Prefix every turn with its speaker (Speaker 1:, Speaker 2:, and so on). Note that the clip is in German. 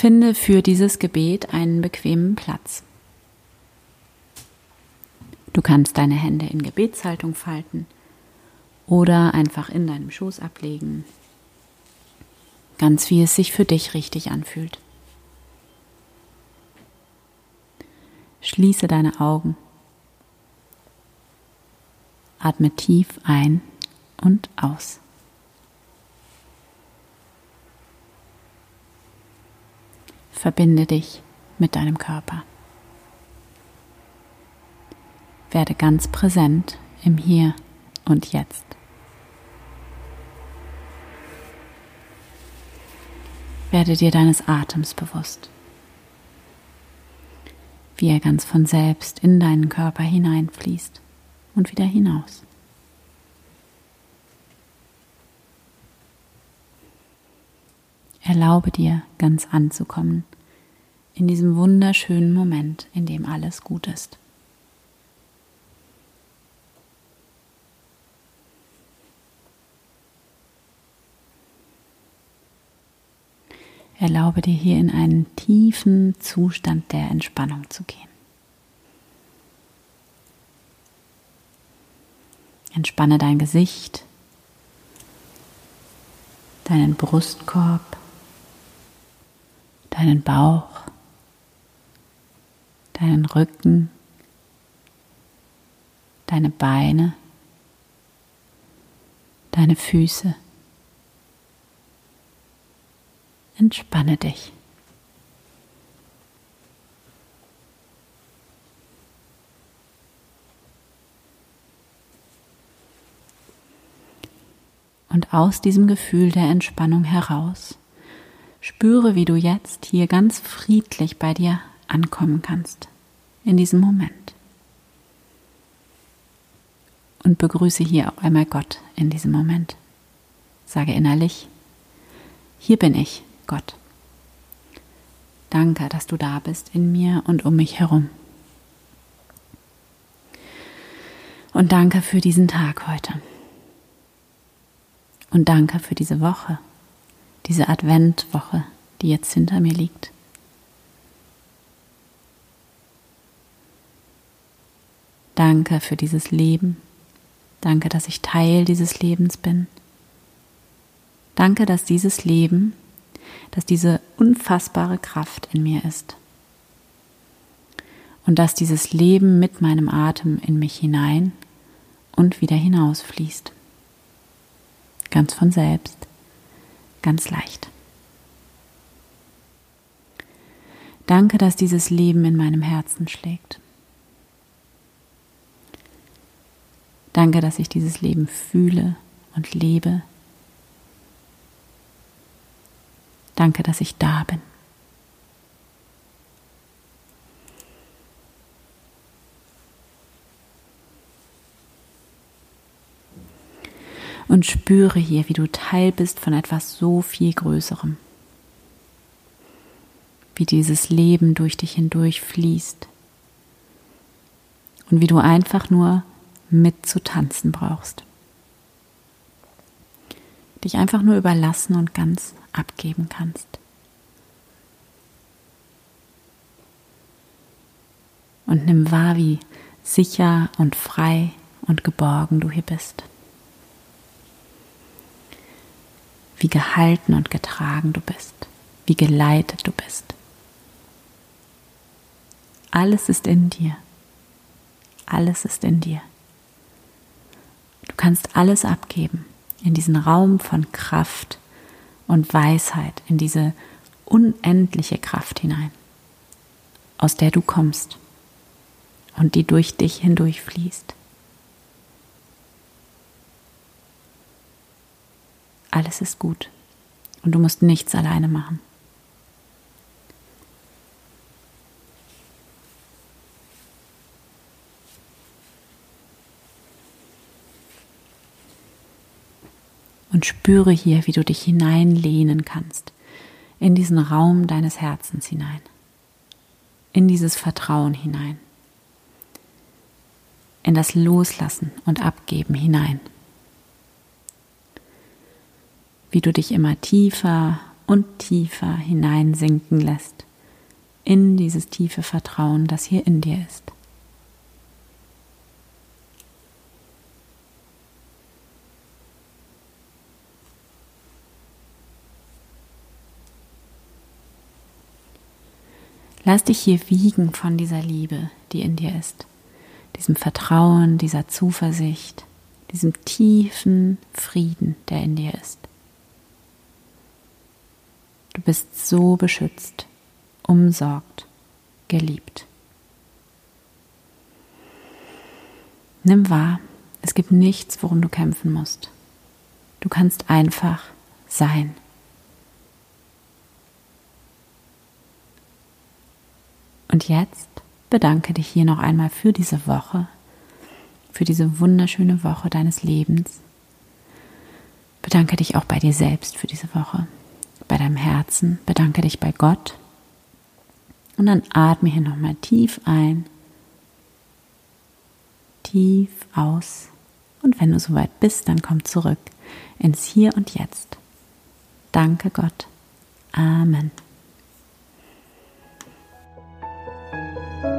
Speaker 1: Finde für dieses Gebet einen bequemen Platz. Du kannst deine Hände in Gebetshaltung falten oder einfach in deinem Schoß ablegen, ganz wie es sich für dich richtig anfühlt. Schließe deine Augen. Atme tief ein und aus. Verbinde dich mit deinem Körper. Werde ganz präsent im Hier und Jetzt. Werde dir deines Atems bewusst, wie er ganz von selbst in deinen Körper hineinfließt und wieder hinaus. Erlaube dir, ganz anzukommen in diesem wunderschönen Moment, in dem alles gut ist. Erlaube dir hier in einen tiefen Zustand der Entspannung zu gehen. Entspanne dein Gesicht, deinen Brustkorb, deinen Bauch, deinen Rücken, deine Beine, deine Füße. Entspanne dich. Und aus diesem Gefühl der Entspannung heraus spüre, wie du jetzt hier ganz friedlich bei dir ankommen kannst, in diesem Moment. Und begrüße hier auch einmal Gott in diesem Moment. Sage innerlich, hier bin ich, Gott. Danke, dass du da bist in mir und um mich herum. Und danke für diesen Tag heute. Und danke für diese Woche, diese Adventwoche, die jetzt hinter mir liegt. Danke für dieses Leben. Danke, dass ich Teil dieses Lebens bin. Danke, dass dieses Leben dass diese unfassbare Kraft in mir ist. Und dass dieses Leben mit meinem Atem in mich hinein und wieder hinausfließt. Ganz von selbst, ganz leicht. Danke, dass dieses Leben in meinem Herzen schlägt. Danke, dass ich dieses Leben fühle und lebe Danke, dass ich da bin. Und spüre hier, wie du Teil bist von etwas so viel Größerem. Wie dieses Leben durch dich hindurch fließt. Und wie du einfach nur mitzutanzen brauchst. Dich einfach nur überlassen und ganz abgeben kannst. Und nimm wahr, wie sicher und frei und geborgen du hier bist. Wie gehalten und getragen du bist. Wie geleitet du bist. Alles ist in dir. Alles ist in dir. Du kannst alles abgeben in diesen Raum von Kraft, und Weisheit in diese unendliche Kraft hinein, aus der du kommst und die durch dich hindurch fließt. Alles ist gut und du musst nichts alleine machen. Und spüre hier, wie du dich hineinlehnen kannst in diesen Raum deines Herzens hinein, in dieses Vertrauen hinein, in das Loslassen und Abgeben hinein. Wie du dich immer tiefer und tiefer hineinsinken lässt in dieses tiefe Vertrauen, das hier in dir ist. Lass dich hier wiegen von dieser Liebe, die in dir ist, diesem Vertrauen, dieser Zuversicht, diesem tiefen Frieden, der in dir ist. Du bist so beschützt, umsorgt, geliebt. Nimm wahr, es gibt nichts, worum du kämpfen musst. Du kannst einfach sein. Und jetzt bedanke dich hier noch einmal für diese Woche, für diese wunderschöne Woche deines Lebens. Bedanke dich auch bei dir selbst für diese Woche, bei deinem Herzen. Bedanke dich bei Gott. Und dann atme hier nochmal tief ein, tief aus. Und wenn du soweit bist, dann komm zurück ins Hier und Jetzt. Danke Gott. Amen. Thank you.